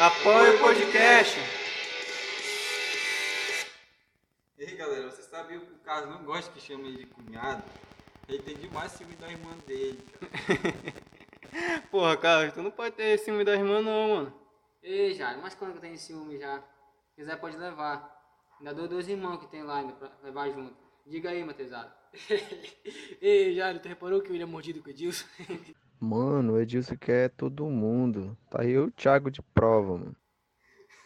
Apoie o podcast. E aí galera, você sabia que o Carlos não gosta que chame ele de cunhado? Ele tem demais ciúme da irmã dele, cara. Porra, Carlos, tu não pode ter ciúme da irmã não, mano. Ei, Jairo, mas quando que eu tenho ciúme já? Se quiser pode levar. Ainda dou dois irmãos que tem lá ainda pra levar junto. Diga aí, Matheusado. Ei, Jairo, tu reparou que o William é mordido com o Edilson? Mano, o Edilson quer todo mundo. Tá aí o Thiago de prova, mano.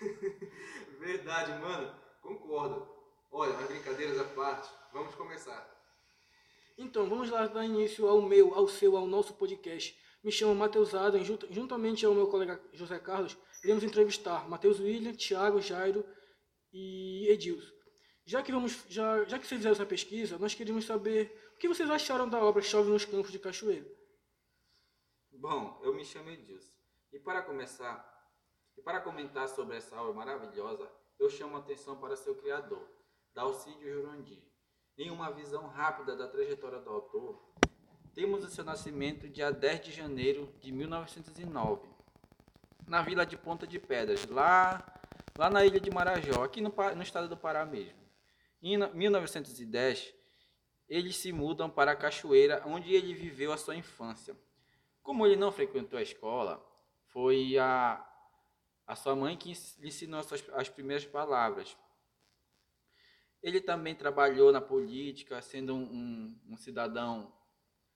Verdade, mano. Concordo. Olha, as brincadeiras à parte, vamos começar. Então, vamos lá dar início ao meu, ao seu, ao nosso podcast. Me chamo Matheus Adam, junt- juntamente ao meu colega José Carlos, iremos entrevistar Matheus William, Thiago, Jairo e Edilson. Já que, vamos, já, já que vocês fizeram essa pesquisa, nós queríamos saber o que vocês acharam da obra Chove nos Campos de Cachoeira. Bom, eu me chamo Edilson. E para começar, e para comentar sobre essa obra maravilhosa, eu chamo a atenção para seu criador, Dalcídio Jurandir. Em uma visão rápida da trajetória do autor, temos o seu nascimento dia 10 de janeiro de 1909, na vila de Ponta de Pedras, lá, lá na ilha de Marajó, aqui no, no estado do Pará mesmo. Em no- 1910, eles se mudam para a Cachoeira, onde ele viveu a sua infância. Como ele não frequentou a escola, foi a, a sua mãe que lhe ensinou as, as primeiras palavras. Ele também trabalhou na política, sendo um, um- um cidadão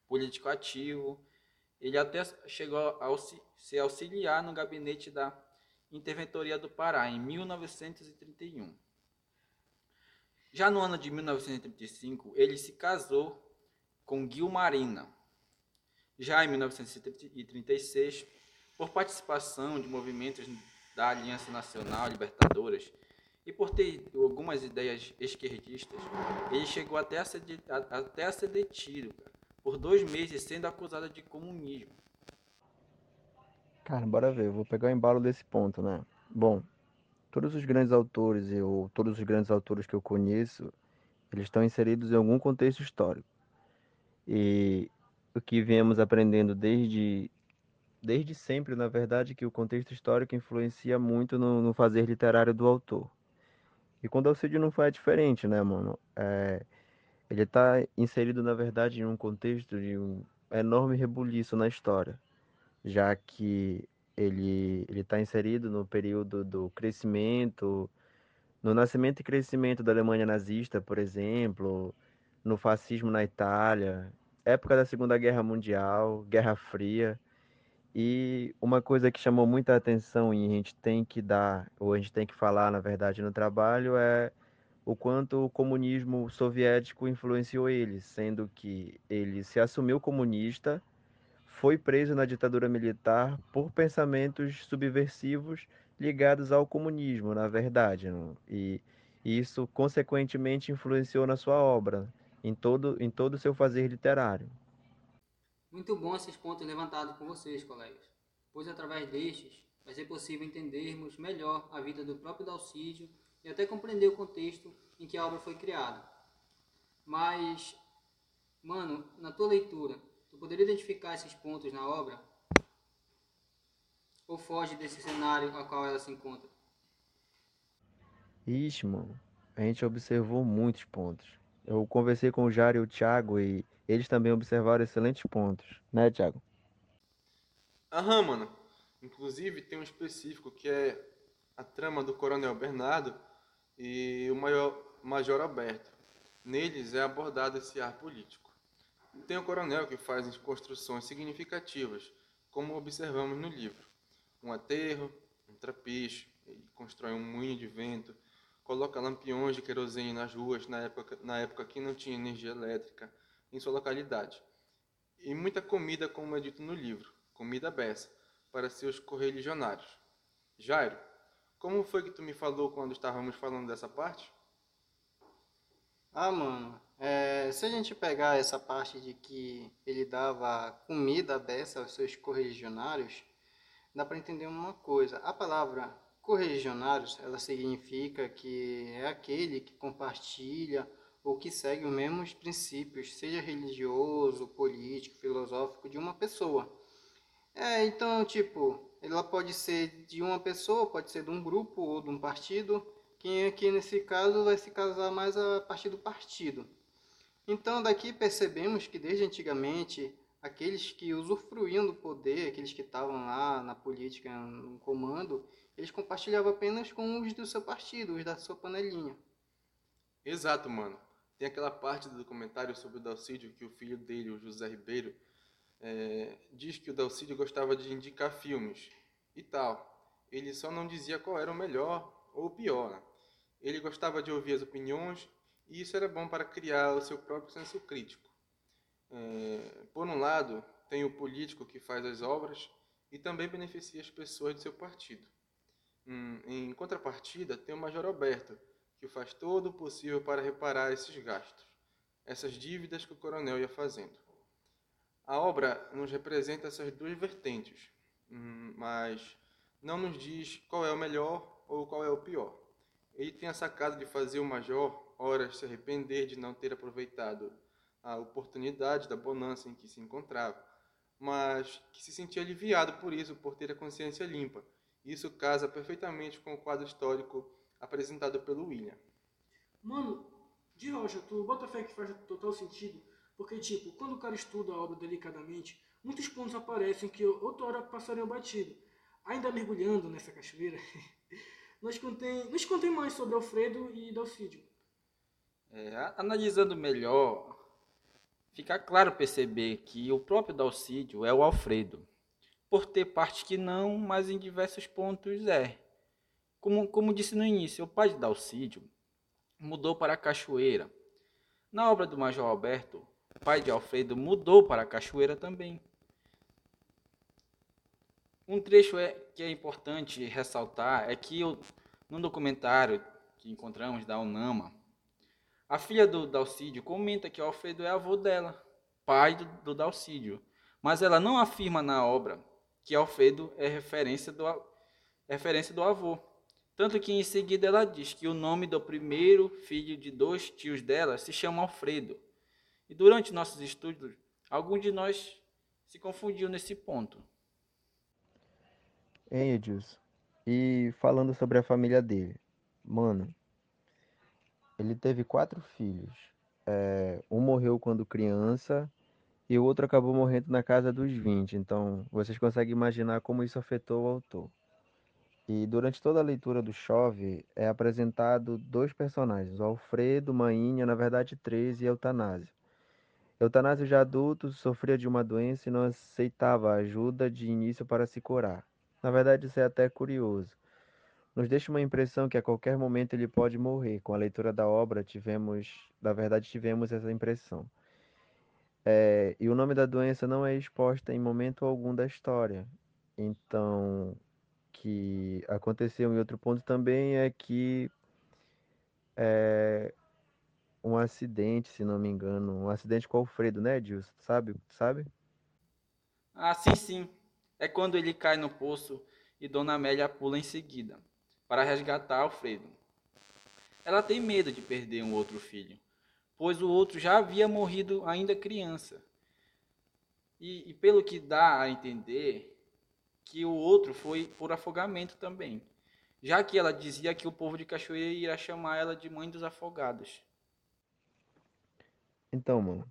político ativo. Ele até chegou a se auxiliar no gabinete da Interventoria do Pará, em 1931. Já no ano de 1935, ele se casou com Guilmarina. Já em 1936, por participação de movimentos da Aliança Nacional Libertadoras e por ter algumas ideias esquerdistas, ele chegou até a ser, de- até a ser detido cara, por dois meses sendo acusado de comunismo. Cara, bora ver, eu vou pegar o embalo desse ponto, né? Bom, todos os grandes autores, ou todos os grandes autores que eu conheço, eles estão inseridos em algum contexto histórico. E que viemos aprendendo desde, desde sempre, na verdade, que o contexto histórico influencia muito no, no fazer literário do autor. E com Dalcídio não foi diferente, né, mano? É, ele está inserido, na verdade, em um contexto de um enorme rebuliço na história já que ele está inserido no período do crescimento, no nascimento e crescimento da Alemanha nazista, por exemplo, no fascismo na Itália, época da Segunda Guerra Mundial, Guerra Fria. E uma coisa que chamou muita atenção e a gente tem que dar, ou a gente tem que falar, na verdade, no trabalho é o quanto o comunismo soviético influenciou ele, sendo que ele se assumiu comunista foi preso na ditadura militar por pensamentos subversivos ligados ao comunismo, na verdade. E isso, consequentemente, influenciou na sua obra, em todo em todo o seu fazer literário. Muito bom esses pontos levantados por vocês, colegas, pois através destes vai ser possível entendermos melhor a vida do próprio Dalcídio e até compreender o contexto em que a obra foi criada. Mas, mano, na tua leitura, tu poderia identificar esses pontos na obra? Ou foge desse cenário a qual ela se encontra? Ixi, mano, a gente observou muitos pontos. Eu conversei com o Jário e o Thiago e eles também observaram excelentes pontos, né, Thiago? Aham, mano. Inclusive tem um específico que é a trama do Coronel Bernardo e o maior, Major Alberto. Neles é abordado esse ar político. Tem o coronel que faz construções significativas, como observamos no livro. Um aterro, um trapiche, ele constrói um moinho de vento, coloca lampiões de querosene nas ruas na época, na época que não tinha energia elétrica em sua localidade. E muita comida, como é dito no livro, comida beça, para seus correligionários. Jairo, como foi que tu me falou quando estávamos falando dessa parte? Ah, mano, é, se a gente pegar essa parte de que ele dava comida beça aos seus correligionários, dá para entender uma coisa. A palavra correligionários, ela significa que é aquele que compartilha ou que segue os mesmos princípios, seja religioso, político, filosófico, de uma pessoa. É, então, tipo, ela pode ser de uma pessoa, pode ser de um grupo ou de um partido. Quem aqui nesse caso vai se casar mais a partir do partido. Então daqui percebemos que desde antigamente aqueles que usufruíam do poder, aqueles que estavam lá na política, no comando, eles compartilhavam apenas com os do seu partido, os da sua panelinha. Exato, mano. Tem aquela parte do documentário sobre o Dalcídio que o filho dele, o José Ribeiro, é, diz que o Dalcídio gostava de indicar filmes e tal. Ele só não dizia qual era o melhor ou o pior. Né? Ele gostava de ouvir as opiniões e isso era bom para criar o seu próprio senso crítico. É, por um lado, tem o político que faz as obras e também beneficia as pessoas de seu partido. Hum, em contrapartida, tem o Major Alberto, que faz todo o possível para reparar esses gastos, essas dívidas que o coronel ia fazendo. A obra nos representa essas duas vertentes, hum, mas não nos diz qual é o melhor ou qual é o pior. Ele tem a sacada de fazer o major, horas, se arrepender de não ter aproveitado a oportunidade da bonança em que se encontrava, mas que se sentia aliviado por isso, por ter a consciência limpa. Isso casa perfeitamente com o quadro histórico apresentado pelo William. Mano, de rocha, tu bota fé que faz total sentido, porque, tipo, quando o cara estuda a obra delicadamente, muitos pontos aparecem que outra hora passariam batido. Ainda mergulhando nessa cachoeira, nos contém, nos contém mais sobre Alfredo e Dalcídio. É, analisando melhor fica claro perceber que o próprio Dalcídio é o Alfredo, por ter parte que não, mas em diversos pontos é. Como, como disse no início, o pai de Dalcídio mudou para a Cachoeira. Na obra do Major Alberto, o pai de Alfredo mudou para a Cachoeira também. Um trecho é, que é importante ressaltar é que eu, no documentário que encontramos da UNAMA, a filha do Dalcídio comenta que Alfredo é avô dela, pai do, do Dalcídio, mas ela não afirma na obra que Alfredo é referência do, referência do avô. Tanto que em seguida ela diz que o nome do primeiro filho de dois tios dela se chama Alfredo. E durante nossos estudos, algum de nós se confundiu nesse ponto. Hein, Edilson? E falando sobre a família dele, mano, ele teve quatro filhos. É, um morreu quando criança e o outro acabou morrendo na casa dos 20. Então, vocês conseguem imaginar como isso afetou o autor. E durante toda a leitura do Chove é apresentado dois personagens, o Alfredo, Mainha, na verdade três, e Eutanásio. Eutanásio já adulto sofria de uma doença e não aceitava ajuda de início para se curar. Na verdade isso é até curioso nos deixa uma impressão que a qualquer momento ele pode morrer. Com a leitura da obra, tivemos, na verdade, tivemos essa impressão. É, e o nome da doença não é exposta em momento algum da história. Então, que aconteceu em outro ponto também é que é, um acidente, se não me engano, um acidente com o Alfredo, né, Edilson? Sabe? Sabe? Ah, sim, sim. É quando ele cai no poço e Dona Amélia pula em seguida para resgatar Alfredo. Ela tem medo de perder um outro filho, pois o outro já havia morrido ainda criança. E, e pelo que dá a entender, que o outro foi por afogamento também, já que ela dizia que o povo de Cachoeira iria chamar ela de mãe dos afogados. Então, mano,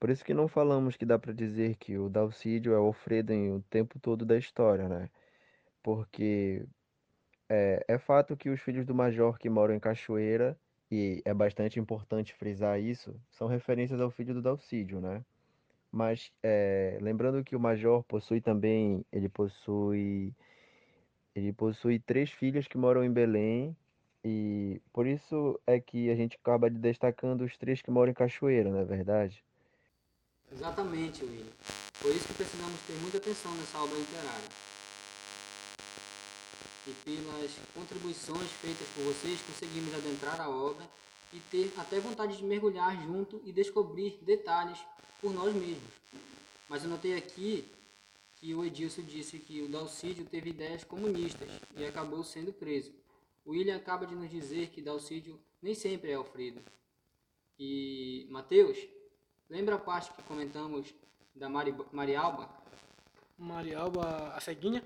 por isso que não falamos que dá para dizer que o Dalcídio é o Alfredo em o tempo todo da história, né? Porque é, é fato que os filhos do Major que moram em Cachoeira, e é bastante importante frisar isso, são referências ao filho do Dalcídio, né? Mas é, lembrando que o Major possui também, ele possui, ele possui três filhas que moram em Belém, e por isso é que a gente acaba destacando os três que moram em Cachoeira, não é verdade? Exatamente, William. Por isso que precisamos ter muita atenção nessa obra literária e pelas contribuições feitas por vocês, conseguimos adentrar a obra e ter até vontade de mergulhar junto e descobrir detalhes por nós mesmos. Mas eu notei aqui que o Edilson disse que o Dalcídio teve ideias comunistas e acabou sendo preso. O William acaba de nos dizer que Dalcídio nem sempre é Alfredo. E Mateus, lembra a parte que comentamos da Mari, Marialba? Marialba, a ceguinha?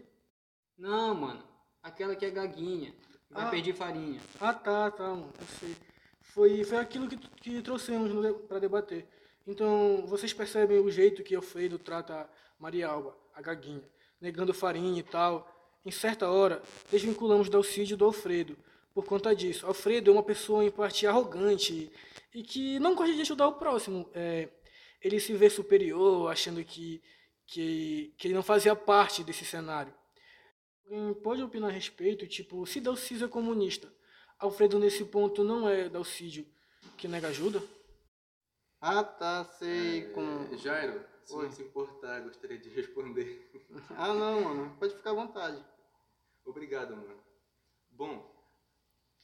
Não, mano. Aquela que é gaguinha. Vai Ah. pedir farinha. Ah, tá, tá, mano. Eu sei. Foi, foi aquilo que, que trouxemos pra debater. Então, vocês percebem o jeito que Alfredo trata Maria Alba, a gaguinha, negando farinha e tal. Em certa hora, desvinculamos Dalcídio do Alfredo. Por conta disso, Alfredo é uma pessoa em parte arrogante e que não gosta de ajudar o próximo. É, ele se vê superior, achando que, que, que ele não fazia parte desse cenário. Alguém pode opinar a respeito, tipo, se Dalcídio é comunista, Alfredo nesse ponto não é Dalcídio que nega ajuda? Ah, tá, sei como. É, Jairo, Oi. não se importar, gostaria de responder. Ah, não, mano. Pode ficar à vontade. Obrigado, mano. Bom,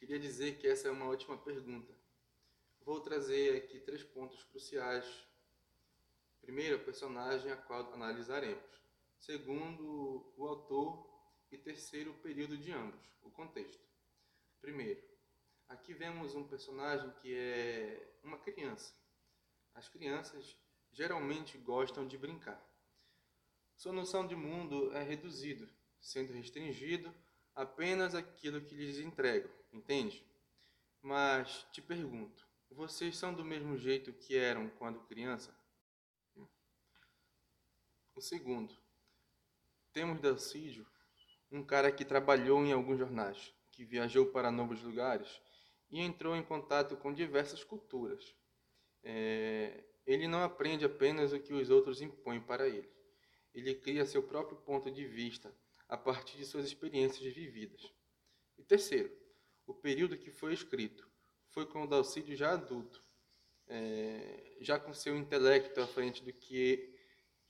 queria dizer que essa é uma ótima pergunta. Vou trazer aqui três pontos cruciais. Primeiro, a personagem a qual analisaremos. Segundo, o autor. E terceiro, período de ambos, o contexto. Primeiro, aqui vemos um personagem que é uma criança. As crianças geralmente gostam de brincar. Sua noção de mundo é reduzido, sendo restringido apenas aquilo que lhes entregam, entende? Mas te pergunto, vocês são do mesmo jeito que eram quando criança? O segundo, temos Dalcídio, um cara que trabalhou em alguns jornais, que viajou para novos lugares e entrou em contato com diversas culturas. É, ele não aprende apenas o que os outros impõem para ele. Ele cria seu próprio ponto de vista a partir de suas experiências vividas. E terceiro, o período que foi escrito foi com o Dalcídio já adulto, é, já com seu intelecto à frente do que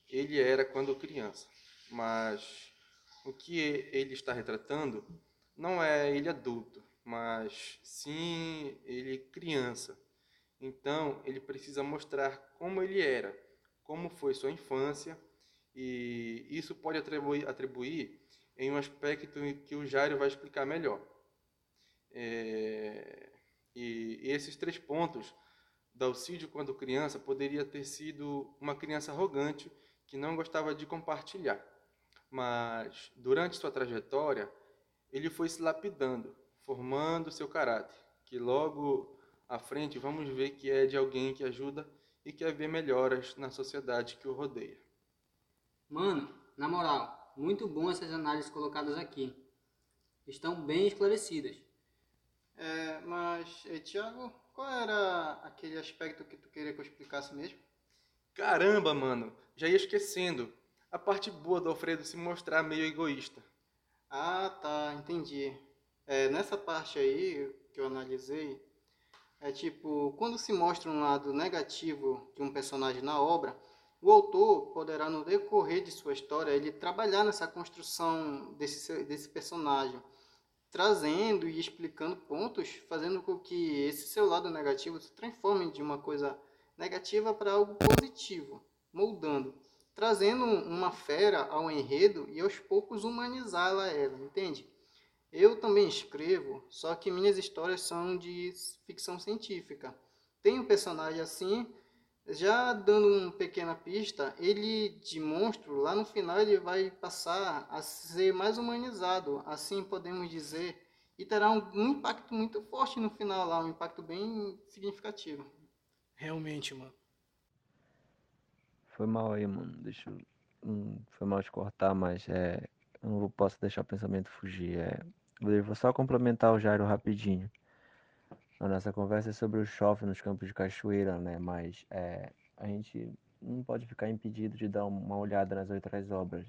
ele era quando criança. Mas o que ele está retratando não é ele adulto, mas sim ele criança. Então, ele precisa mostrar como ele era, como foi sua infância, e isso pode atribuir, atribuir em um aspecto que o Jairo vai explicar melhor. É, e, e esses três pontos, Dalcídio, quando criança, poderia ter sido uma criança arrogante que não gostava de compartilhar. Mas, durante sua trajetória, ele foi se lapidando, formando seu caráter, que logo à frente vamos ver que é de alguém que ajuda e quer ver melhoras na sociedade que o rodeia. Mano, na moral, muito bom essas análises colocadas aqui. Estão bem esclarecidas. É, mas, Tiago, qual era aquele aspecto que tu queria que eu explicasse mesmo? Caramba, mano, já ia esquecendo. A parte boa do Alfredo se mostrar meio egoísta. Ah, tá, entendi. É, nessa parte aí que eu analisei, é tipo, quando se mostra um lado negativo de um personagem na obra, o autor poderá, no decorrer de sua história, ele trabalhar nessa construção desse, desse personagem, trazendo e explicando pontos, fazendo com que esse seu lado negativo se transforme de uma coisa negativa para algo positivo, moldando, trazendo uma fera ao enredo e aos poucos humanizá-la ela, entende? Eu também escrevo, só que minhas histórias são de ficção científica. Tem um personagem assim, já dando uma pequena pista, ele de monstro, lá no final ele vai passar a ser mais humanizado, assim podemos dizer, e terá um, um impacto muito forte no final lá, um impacto bem significativo. Realmente, mano. Foi mal aí, mano. Deixa eu. Não foi mal te cortar, mas é. Eu não posso deixar o pensamento fugir. É. Eu vou só complementar o Jairo rapidinho. A nossa conversa é sobre o chofre nos campos de cachoeira, né? Mas é, a gente não pode ficar impedido de dar uma olhada nas outras obras,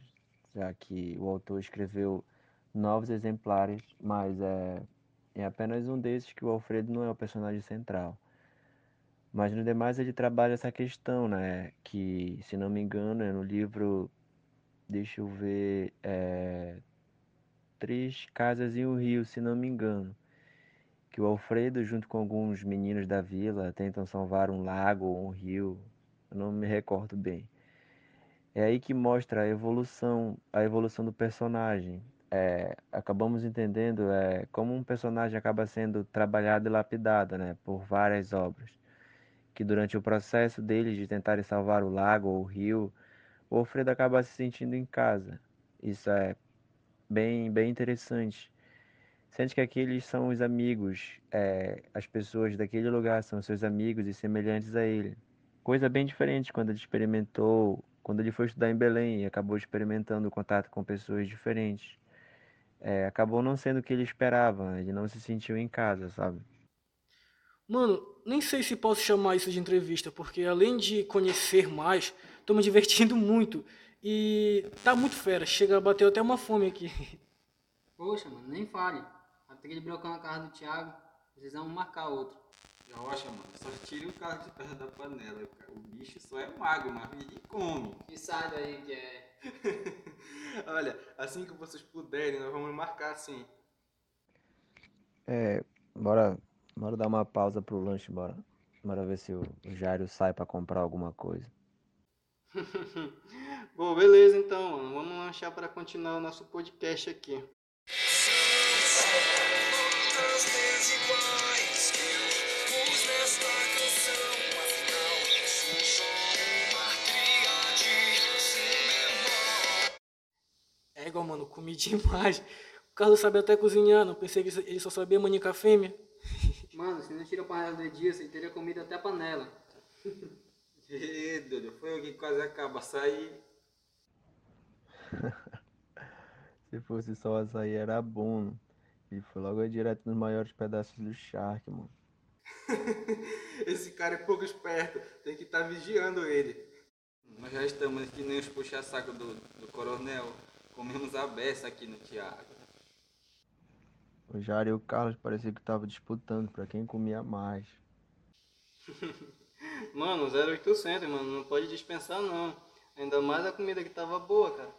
já que o autor escreveu novos exemplares, mas é, é apenas um desses que o Alfredo não é o personagem central. Mas no demais ele trabalha essa questão, né? Que, se não me engano, é no livro, deixa eu ver, é, Três Casas e um Rio, se não me engano. Que o Alfredo, junto com alguns meninos da vila, tentam salvar um lago ou um rio, eu não me recordo bem. É aí que mostra a evolução, a evolução do personagem. É, acabamos entendendo é, como um personagem acaba sendo trabalhado e lapidado, né? Por várias obras que durante o processo deles de tentarem salvar o lago ou o rio, o Alfredo acaba se sentindo em casa. Isso é bem, bem interessante. Sente que aqueles são os amigos, é, as pessoas daquele lugar são seus amigos e semelhantes a ele. Coisa bem diferente quando ele experimentou, quando ele foi estudar em Belém e acabou experimentando o contato com pessoas diferentes. É, acabou não sendo o que ele esperava, ele não se sentiu em casa, sabe? Mano, nem sei se posso chamar isso de entrevista, porque além de conhecer mais, tô me divertindo muito. E tá muito fera, chega a bater até uma fome aqui. Poxa, mano, nem fale. Aquele brocão na casa do Thiago, precisamos marcar outro. Rocha, mano, só tire o carro de perto da panela. cara. O bicho só é mago, mas ele come. E sai daí que é. Olha, assim que vocês puderem, nós vamos marcar assim. É, bora, bora dar uma pausa pro lanche, bora. Bora ver se o, Jairo sai pra comprar alguma coisa. Bom, beleza então, mano. Vamos lanchar para continuar o nosso podcast aqui. É igual, mano, comi demais. O Carlos sabe até cozinhar, não pensei que ele só sabia manicar fêmea. Mano, se não tira a panela do Edilson, ele teria comido até a panela. Ê, doido, foi eu que quase acaba sair. Se fosse só açaí era bom. né? Ele foi logo direto nos maiores pedaços do Shark, mano. Esse cara é pouco esperto, tem que estar vigiando ele. Nós já estamos que nem os puxa-saco do, do coronel. Comemos a beça aqui no Thiago. O Jairo e o Carlos parecia que estavam disputando pra quem comia mais. Mano, 0800, mano, não pode dispensar não. Ainda mais a comida que tava boa, cara.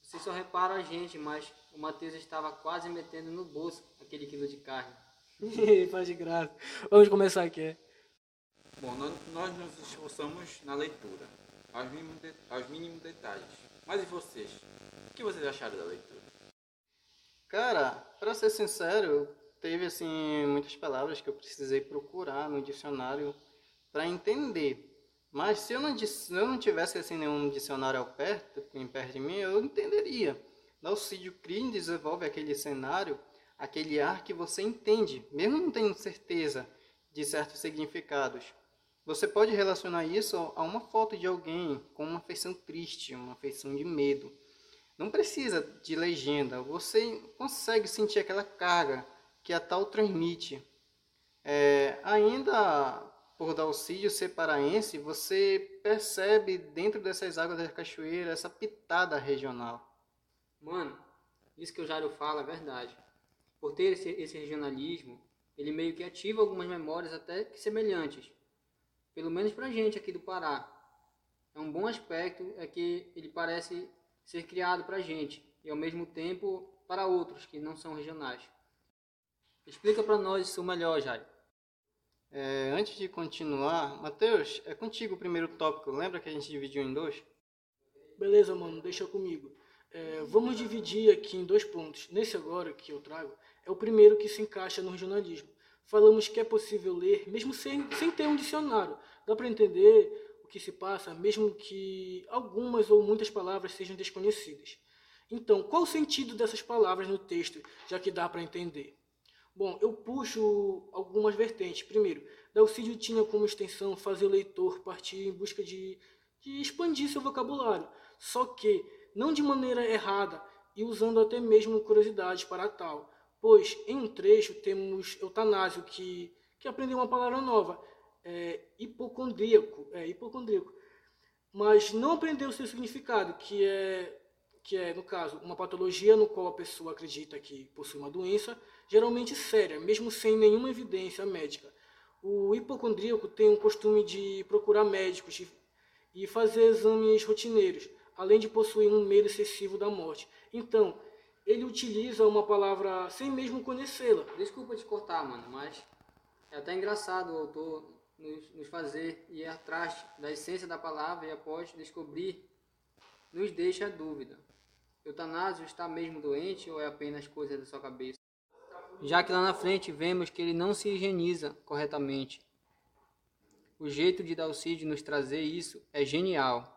Vocês só reparam a gente, mas o Matheus estava quase metendo no bolso aquele quilo de carne. Faz de graça. Vamos começar aqui. Bom, nós, nós nos esforçamos na leitura, aos mínimos, de- aos mínimos detalhes. Mas e vocês? O que vocês acharam da leitura? Cara, pra ser sincero, teve assim muitas palavras que eu precisei procurar no dicionário para entender. Mas se eu não, se eu não tivesse assim nenhum dicionário ao perto, perto de mim, eu entenderia. Dalcídio Crin desenvolve aquele cenário, aquele ar que você entende, mesmo não tendo certeza de certos significados. Você pode relacionar isso a uma foto de alguém com uma feição triste, uma feição de medo. Não precisa de legenda, você consegue sentir aquela carga que a tal transmite. É, ainda por Dalcídio ser paraense, você percebe dentro dessas águas da cachoeira essa pitada regional. Mano, isso que o Jairo fala é verdade. Por ter esse, esse regionalismo, ele meio que ativa algumas memórias até que semelhantes. Pelo menos pra gente aqui do Pará. É um bom aspecto é que ele parece ser criado pra gente e ao mesmo tempo para outros que não são regionais. Explica pra nós isso melhor, Jairo. É, antes de continuar, Matheus, é contigo o primeiro tópico. Lembra que a gente dividiu em dois? Beleza, mano, deixa comigo. É, vamos dividir aqui em dois pontos. Nesse agora que eu trago, é o primeiro que se encaixa no regionalismo. Falamos que é possível ler, mesmo sem, sem ter um dicionário. Dá para entender que se passa, mesmo que algumas ou muitas palavras sejam desconhecidas. Então, qual o sentido dessas palavras no texto, já que dá para entender? Bom, eu puxo algumas vertentes. Primeiro, Dalcídio tinha como extensão fazer o leitor partir em busca de, de expandir seu vocabulário, só que não de maneira errada e usando até mesmo curiosidades para tal. Pois em um trecho temos Eutanásio, que, que aprendeu uma palavra nova, é, hipocondríaco, é, hipocondríaco, mas não aprendeu seu significado, que é que é, no caso, uma patologia no qual a pessoa acredita que possui uma doença, geralmente séria, mesmo sem nenhuma evidência médica. O hipocondríaco tem o costume de procurar médicos e fazer exames rotineiros, além de possuir um medo excessivo da morte. Então, ele utiliza uma palavra sem mesmo conhecê-la. Desculpa te cortar, mano, mas é até engraçado o autor nos, nos fazer ir atrás da essência da palavra e após descobrir, nos deixa a dúvida. Eutanásio está mesmo doente ou é apenas coisa da sua cabeça? Já que lá na frente vemos que ele não se higieniza corretamente. O jeito de Dalcídio nos trazer isso é genial.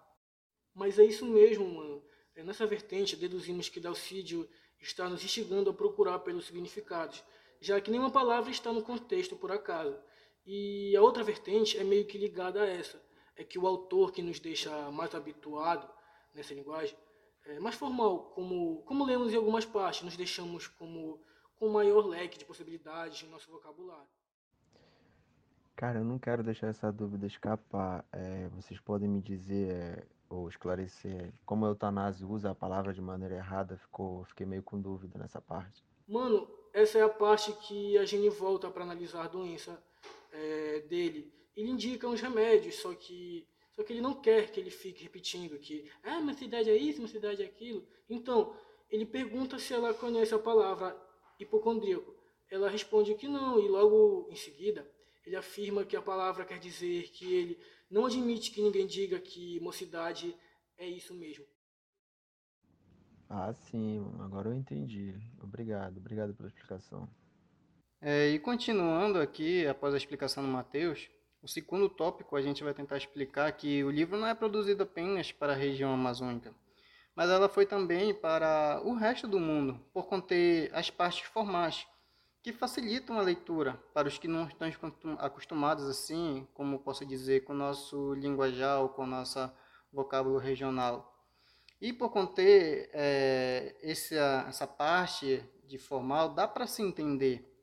Mas é isso mesmo, mano. É, nessa vertente, deduzimos que Dalcídio está nos instigando a procurar pelos significados, já que nenhuma palavra está no contexto por acaso. E a outra vertente é meio que ligada a essa, é que o autor que nos deixa mais habituado nessa linguagem é mais formal, como, como lemos em algumas partes, nos deixamos como com maior leque de possibilidades em nosso vocabulário. Cara, eu não quero deixar essa dúvida escapar. É, vocês podem me dizer é, ou esclarecer como a eutanásia usa a palavra de maneira errada? Ficou, fiquei meio com dúvida nessa parte. Mano, essa é a parte que a gente volta para analisar a doença é, dele. Ele indica uns remédios, só que só que ele não quer que ele fique repetindo que ah, minha cidade é isso, minha cidade é aquilo. Então, ele pergunta se ela conhece a palavra hipocondríaco. Ela responde que não, e logo em seguida ele afirma que a palavra quer dizer que ele não admite que ninguém diga que mocidade é isso mesmo. Ah, sim, agora eu entendi. Obrigado, obrigado pela explicação. É, e continuando aqui, após a explicação do Mateus, o segundo tópico a gente vai tentar explicar que o livro não é produzido apenas para a região amazônica, mas ela foi também para o resto do mundo, por conter as partes formais, que facilitam a leitura para os que não estão acostumados assim, como posso dizer, com o nosso linguajar ou com o nosso vocábulo regional. E por conter é, essa, essa parte de formal, dá para se entender.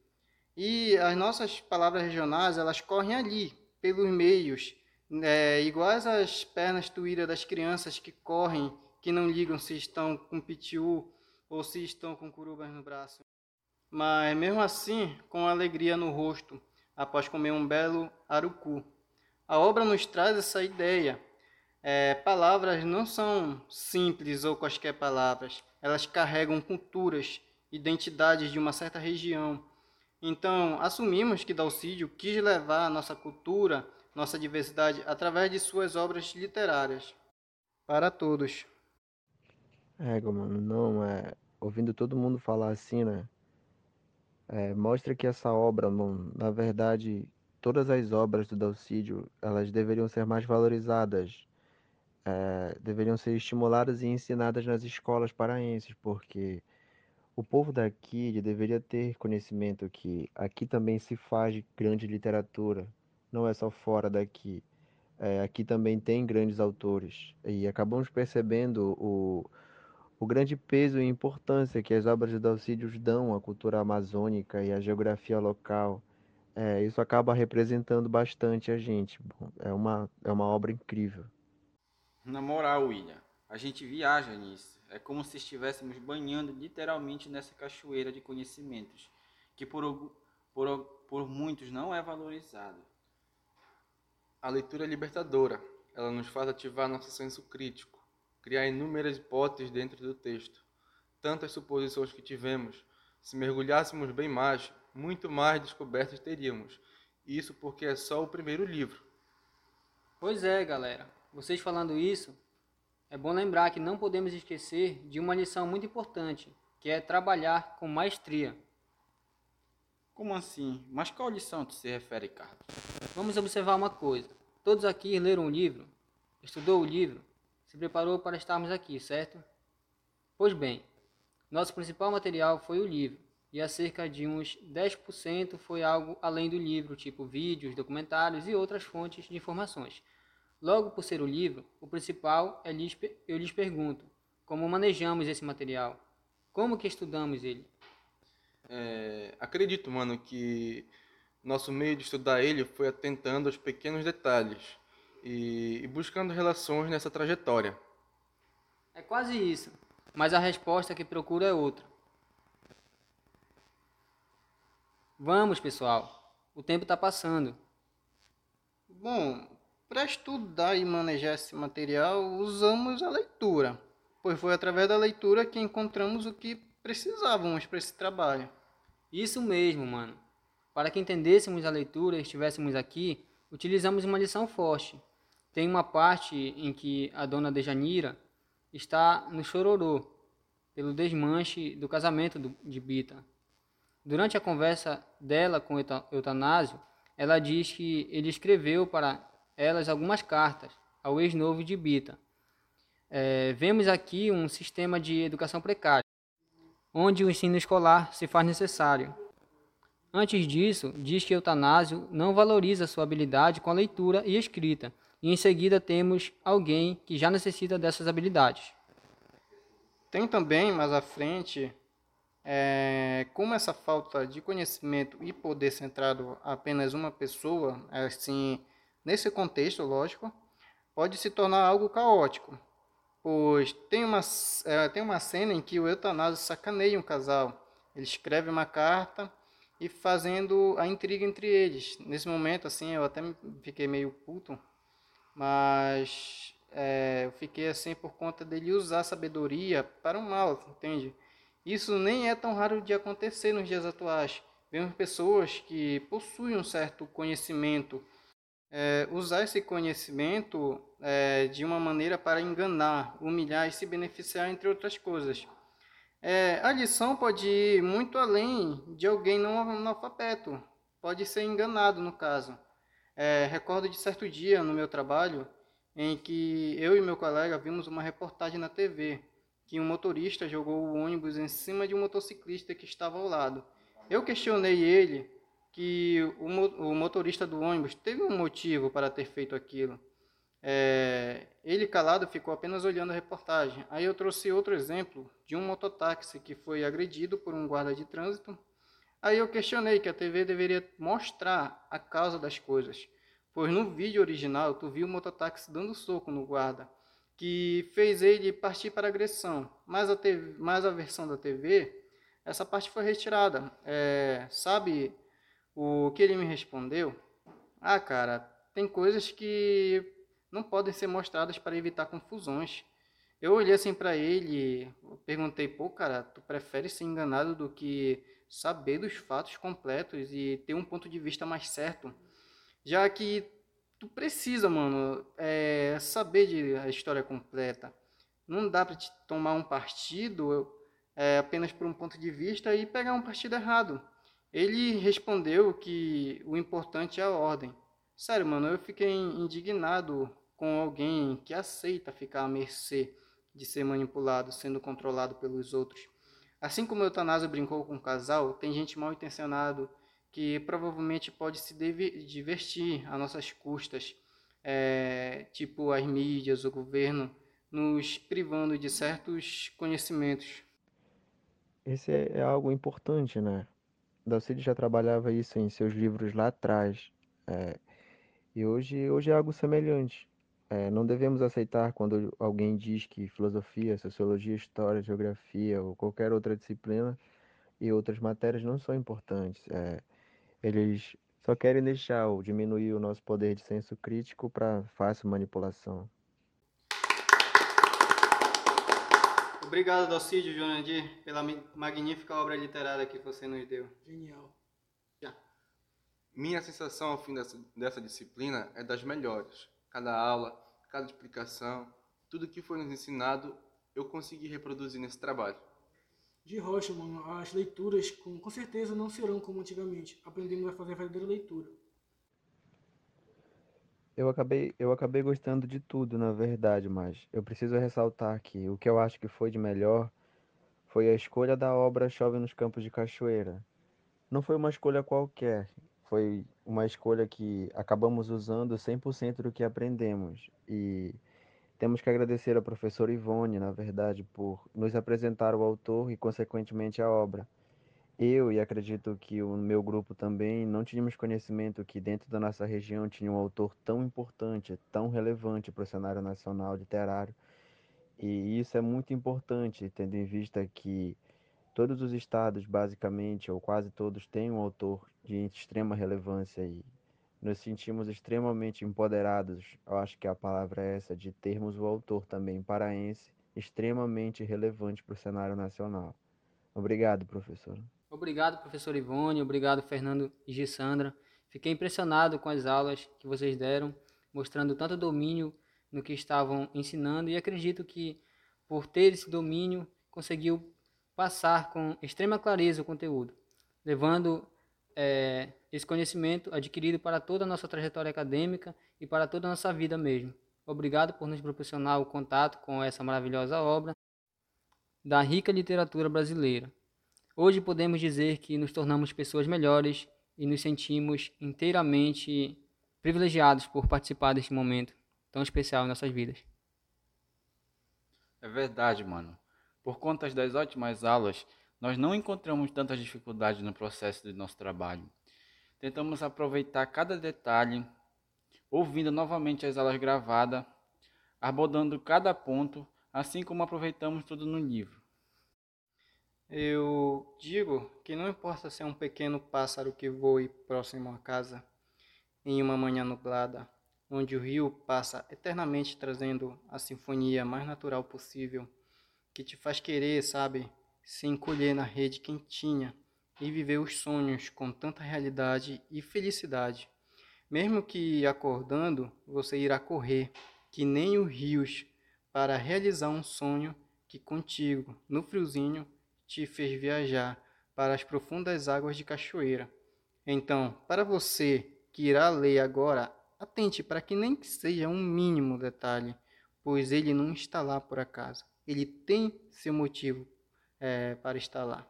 E as nossas palavras regionais, elas correm ali, pelos meios, é, iguais às pernas tuíras das crianças que correm, que não ligam se estão com pitiu ou se estão com curubas no braço. Mas mesmo assim, com alegria no rosto, após comer um belo arucu. A obra nos traz essa ideia. É, palavras não são simples ou quaisquer palavras, elas carregam culturas, identidades de uma certa região então, assumimos que Dalcídio quis levar nossa cultura, nossa diversidade, através de suas obras literárias. Para todos. É, mano, não, é. Ouvindo todo mundo falar assim, né? É, mostra que essa obra, mano, na verdade, todas as obras do Dalcídio, elas deveriam ser mais valorizadas. É, deveriam ser estimuladas e ensinadas nas escolas paraenses, porque o povo daqui deveria ter conhecimento que aqui também se faz grande literatura, não é só fora daqui. É, aqui também tem grandes autores e acabamos percebendo o, o grande peso e importância que as obras de Dalcídios dão à cultura amazônica e à geografia local. É, isso acaba representando bastante a gente. Bom, é, uma, é uma obra incrível. Na moral, William, a gente viaja nisso. É como se estivéssemos banhando literalmente nessa cachoeira de conhecimentos, que por, por, por muitos não é valorizado. A leitura é libertadora. Ela nos faz ativar nosso senso crítico, criar inúmeras hipóteses dentro do texto. Tantas suposições que tivemos, se mergulhássemos bem mais, muito mais descobertas teríamos. Isso porque é só o primeiro livro. Pois é, galera. Vocês falando isso, é bom lembrar que não podemos esquecer de uma lição muito importante, que é trabalhar com maestria. Como assim? Mas qual lição tu se refere, Carlos? Vamos observar uma coisa. Todos aqui leram o livro, estudou o livro, se preparou para estarmos aqui, certo? Pois bem, nosso principal material foi o livro, e a cerca de uns 10% foi algo além do livro, tipo vídeos, documentários e outras fontes de informações. Logo por ser o livro, o principal é lhes, eu lhes pergunto, como manejamos esse material? Como que estudamos ele? É, acredito, mano, que nosso meio de estudar ele foi atentando aos pequenos detalhes e, e buscando relações nessa trajetória. É quase isso, mas a resposta que procuro é outra. Vamos, pessoal, o tempo está passando. Bom, para estudar e manejar esse material, usamos a leitura, pois foi através da leitura que encontramos o que precisávamos para esse trabalho. Isso mesmo, mano. Para que entendêssemos a leitura e estivéssemos aqui, utilizamos uma lição forte. Tem uma parte em que a dona Dejanira está no chororô, pelo desmanche do casamento de Bita. Durante a conversa dela com Eutanásio, ela diz que ele escreveu para elas algumas cartas ao ex-novo de Bita. é, vemos aqui um sistema de educação precária, onde o ensino escolar se faz necessário. Antes disso, diz que Eutanásio não valoriza sua habilidade com a leitura e escrita, e em seguida temos alguém que já necessita dessas habilidades. Tem também, mais à frente, é, como essa falta de conhecimento e poder centrado apenas uma pessoa, assim, nesse contexto, lógico, pode se tornar algo caótico. Pois tem uma, é, tem uma cena em que o Eutanásio sacaneia um casal. Ele escreve uma carta e fazendo a intriga entre eles. Nesse momento, assim, eu até fiquei meio puto, mas é, eu fiquei assim por conta dele usar sabedoria para o mal, entende? Isso nem é tão raro de acontecer nos dias atuais. Vemos pessoas que possuem um certo conhecimento, é, usar esse conhecimento é, de uma maneira para enganar, humilhar e se beneficiar, entre outras coisas. É, a lição pode ir muito além de alguém não analfabeto, pode ser enganado no caso. É, recordo de certo dia no meu trabalho em que eu e meu colega vimos uma reportagem na TV que um motorista jogou o ônibus em cima de um motociclista que estava ao lado. Eu questionei ele que o, o motorista do ônibus teve um motivo para ter feito aquilo. É, ele calado ficou apenas olhando a reportagem. Aí eu trouxe outro exemplo de um mototáxi que foi agredido por um guarda de trânsito. Aí eu questionei que a TV deveria mostrar a causa das coisas, pois no vídeo original tu viu o mototáxi dando soco no guarda que fez ele partir para agressão. Mas a, TV, mas a versão da TV, essa parte foi retirada. É, sabe o que ele me respondeu? Ah, cara, tem coisas que não podem ser mostradas para evitar confusões. Eu olhei assim para ele, perguntei, pô, cara, tu prefere ser enganado do que saber dos fatos completos e ter um ponto de vista mais certo? Já que tu precisa, mano, é, saber de a história completa. Não dá para te tomar um partido é, apenas por um ponto de vista e pegar um partido errado. Ele respondeu que o importante é a ordem. Sério, mano, eu fiquei indignado com alguém que aceita ficar à mercê de ser manipulado, sendo controlado pelos outros. Assim como o Eutanásia brincou com o casal, tem gente mal intencionado que provavelmente pode se divertir a nossas custas, é, tipo as mídias, o governo, nos privando de certos conhecimentos. Esse é, é algo importante, né? Dalcide já trabalhava isso em seus livros lá atrás. É, e hoje, hoje é algo semelhante. É, não devemos aceitar quando alguém diz que filosofia, sociologia, história, geografia ou qualquer outra disciplina e outras matérias não são importantes. É, eles só querem deixar ou diminuir o nosso poder de senso crítico para fácil manipulação. Obrigado, Dalcídio Jonandir, pela magnífica obra literária que você nos deu. Genial. Minha sensação ao fim dessa, dessa disciplina é das melhores. Cada aula, cada explicação, tudo que foi nos ensinado, eu consegui reproduzir nesse trabalho. De rocha, mano, as leituras com, com certeza não serão como antigamente. Aprendemos a fazer a verdadeira leitura. Eu acabei, eu acabei gostando de tudo, na verdade, mas eu preciso ressaltar que o que eu acho que foi de melhor foi a escolha da obra Chove nos Campos de Cachoeira. Não foi uma escolha qualquer, foi uma escolha que acabamos usando 100% do que aprendemos. E temos que agradecer ao professor Ivone, na verdade, por nos apresentar o autor e, consequentemente, a obra. Eu, e acredito que o meu grupo também, não tínhamos conhecimento que dentro da nossa região tinha um autor tão importante, tão relevante para o cenário nacional literário. E isso é muito importante, tendo em vista que todos os estados, basicamente, ou quase todos, têm um autor de extrema relevância e nos sentimos extremamente empoderados, eu acho que a palavra é essa, de termos o autor também paraense extremamente relevante para o cenário nacional. Obrigado, professor. Obrigado, professor Ivone, obrigado, Fernando e Gissandra. Fiquei impressionado com as aulas que vocês deram, mostrando tanto domínio no que estavam ensinando e acredito que, por ter esse domínio, conseguiu passar com extrema clareza o conteúdo, levando é, esse conhecimento adquirido para toda a nossa trajetória acadêmica e para toda a nossa vida mesmo. Obrigado por nos proporcionar o contato com essa maravilhosa obra da rica literatura brasileira. Hoje podemos dizer que nos tornamos pessoas melhores e nos sentimos inteiramente privilegiados por participar deste momento tão especial em nossas vidas. É verdade, mano. Por conta das ótimas aulas, nós não encontramos tantas dificuldades no processo do nosso trabalho. Tentamos aproveitar cada detalhe, ouvindo novamente as aulas gravadas, abordando cada ponto, assim como aproveitamos tudo no livro. Eu digo que não importa ser um pequeno pássaro que voe próximo à casa, em uma manhã nublada, onde o rio passa eternamente trazendo a sinfonia mais natural possível, que te faz querer, sabe, se encolher na rede quentinha e viver os sonhos com tanta realidade e felicidade. Mesmo que acordando, você irá correr, que nem os rios, para realizar um sonho que contigo, no friozinho, te fez viajar para as profundas águas de cachoeira. Então, para você que irá ler agora, atente para que nem que seja um mínimo detalhe, pois ele não está lá por acaso. Ele tem seu motivo é, para estar lá.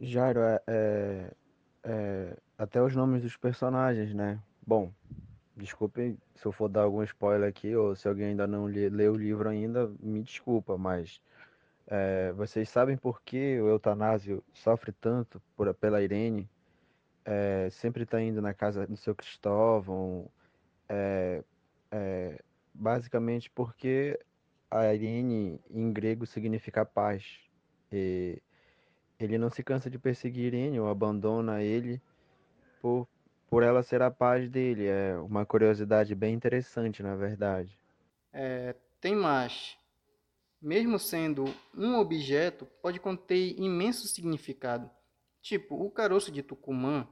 Jairo, é, é, é, até os nomes dos personagens, né? Bom, desculpem se eu for dar algum spoiler aqui, ou se alguém ainda não lê, lê o livro ainda, me desculpa, mas é, vocês sabem por que o Eutanásio sofre tanto por, pela Irene? É, sempre está indo na casa do seu Cristóvão, é, basicamente porque a Irene em grego significa paz. E ele não se cansa de perseguir Irene ou abandona ele por, por ela ser a paz dele. É uma curiosidade bem interessante, na verdade. É, tem mais. Mesmo sendo um objeto, pode conter imenso significado. Tipo, o caroço de Tucumã,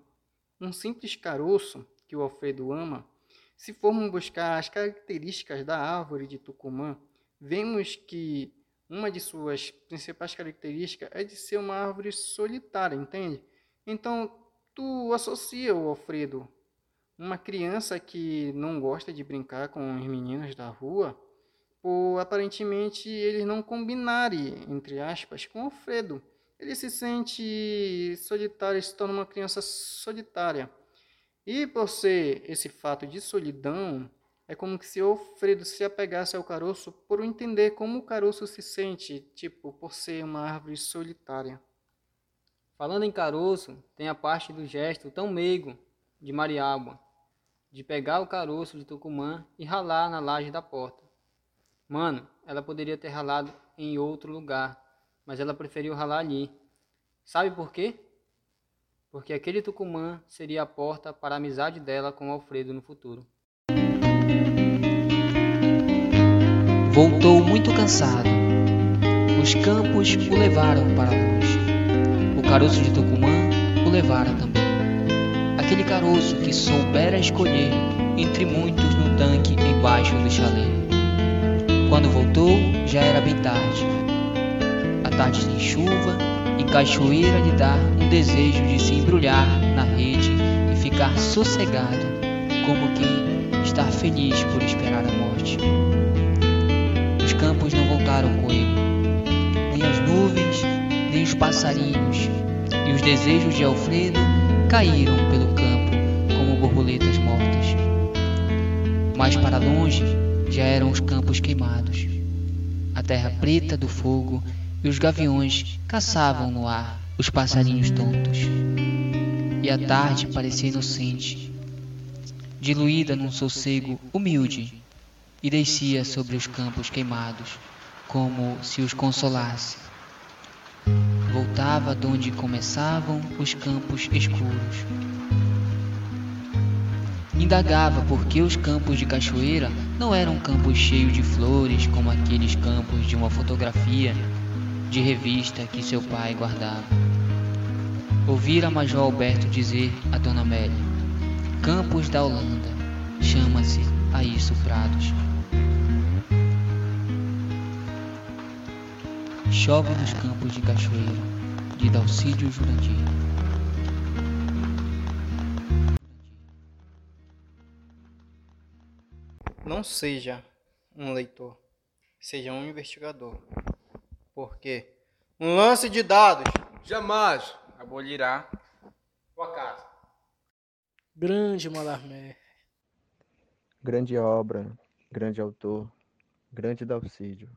um simples caroço que o Alfredo ama. Se formos buscar as características da árvore de Tucumã, vemos que uma de suas principais características é de ser uma árvore solitária, entende? Então, tu associa o Alfredo, uma criança que não gosta de brincar com os meninos da rua, por aparentemente eles não combinarem, entre aspas, com Alfredo. Ele se sente solitário, se torna uma criança solitária. E por ser esse fato de solidão, é como se Alfredo se apegasse ao caroço por entender como o caroço se sente, tipo, por ser uma árvore solitária. Falando em caroço, tem a parte do gesto tão meigo de Mariágua, de pegar o caroço de Tucumã e ralar na laje da porta. Mano, ela poderia ter ralado em outro lugar, mas ela preferiu ralar ali. Sabe por quê? Porque aquele Tucumã seria a porta para a amizade dela com Alfredo no futuro. Voltou muito cansado. Os campos o levaram para longe. O caroço de Tucumã o levara também. Aquele caroço que soubera escolher entre muitos no tanque embaixo do chalé. Quando voltou, já era bem tarde. A tarde sem chuva e cachoeira lhe dá um desejo de se embrulhar na rede e ficar sossegado, como quem está feliz por esperar a morte campos não voltaram com ele, nem as nuvens, nem os passarinhos, e os desejos de Alfredo caíram pelo campo como borboletas mortas. Mais para longe já eram os campos queimados, a terra preta do fogo e os gaviões caçavam no ar os passarinhos tontos. E a tarde parecia inocente, diluída num sossego humilde e descia sobre os campos queimados, como se os consolasse. Voltava de onde começavam os campos escuros. Indagava por que os campos de cachoeira não eram campos cheios de flores como aqueles campos de uma fotografia de revista que seu pai guardava. Ouvira Major Alberto dizer a Dona Amélia: Campos da Holanda, chama-se a isso prados. Chove nos campos de cachoeira, de Dalcídio Jurandir. Não seja um leitor, seja um investigador. Porque um lance de dados Jamais. Abolirá o acaso. Grande Malarmé. Grande obra, grande autor, grande Dalcídio.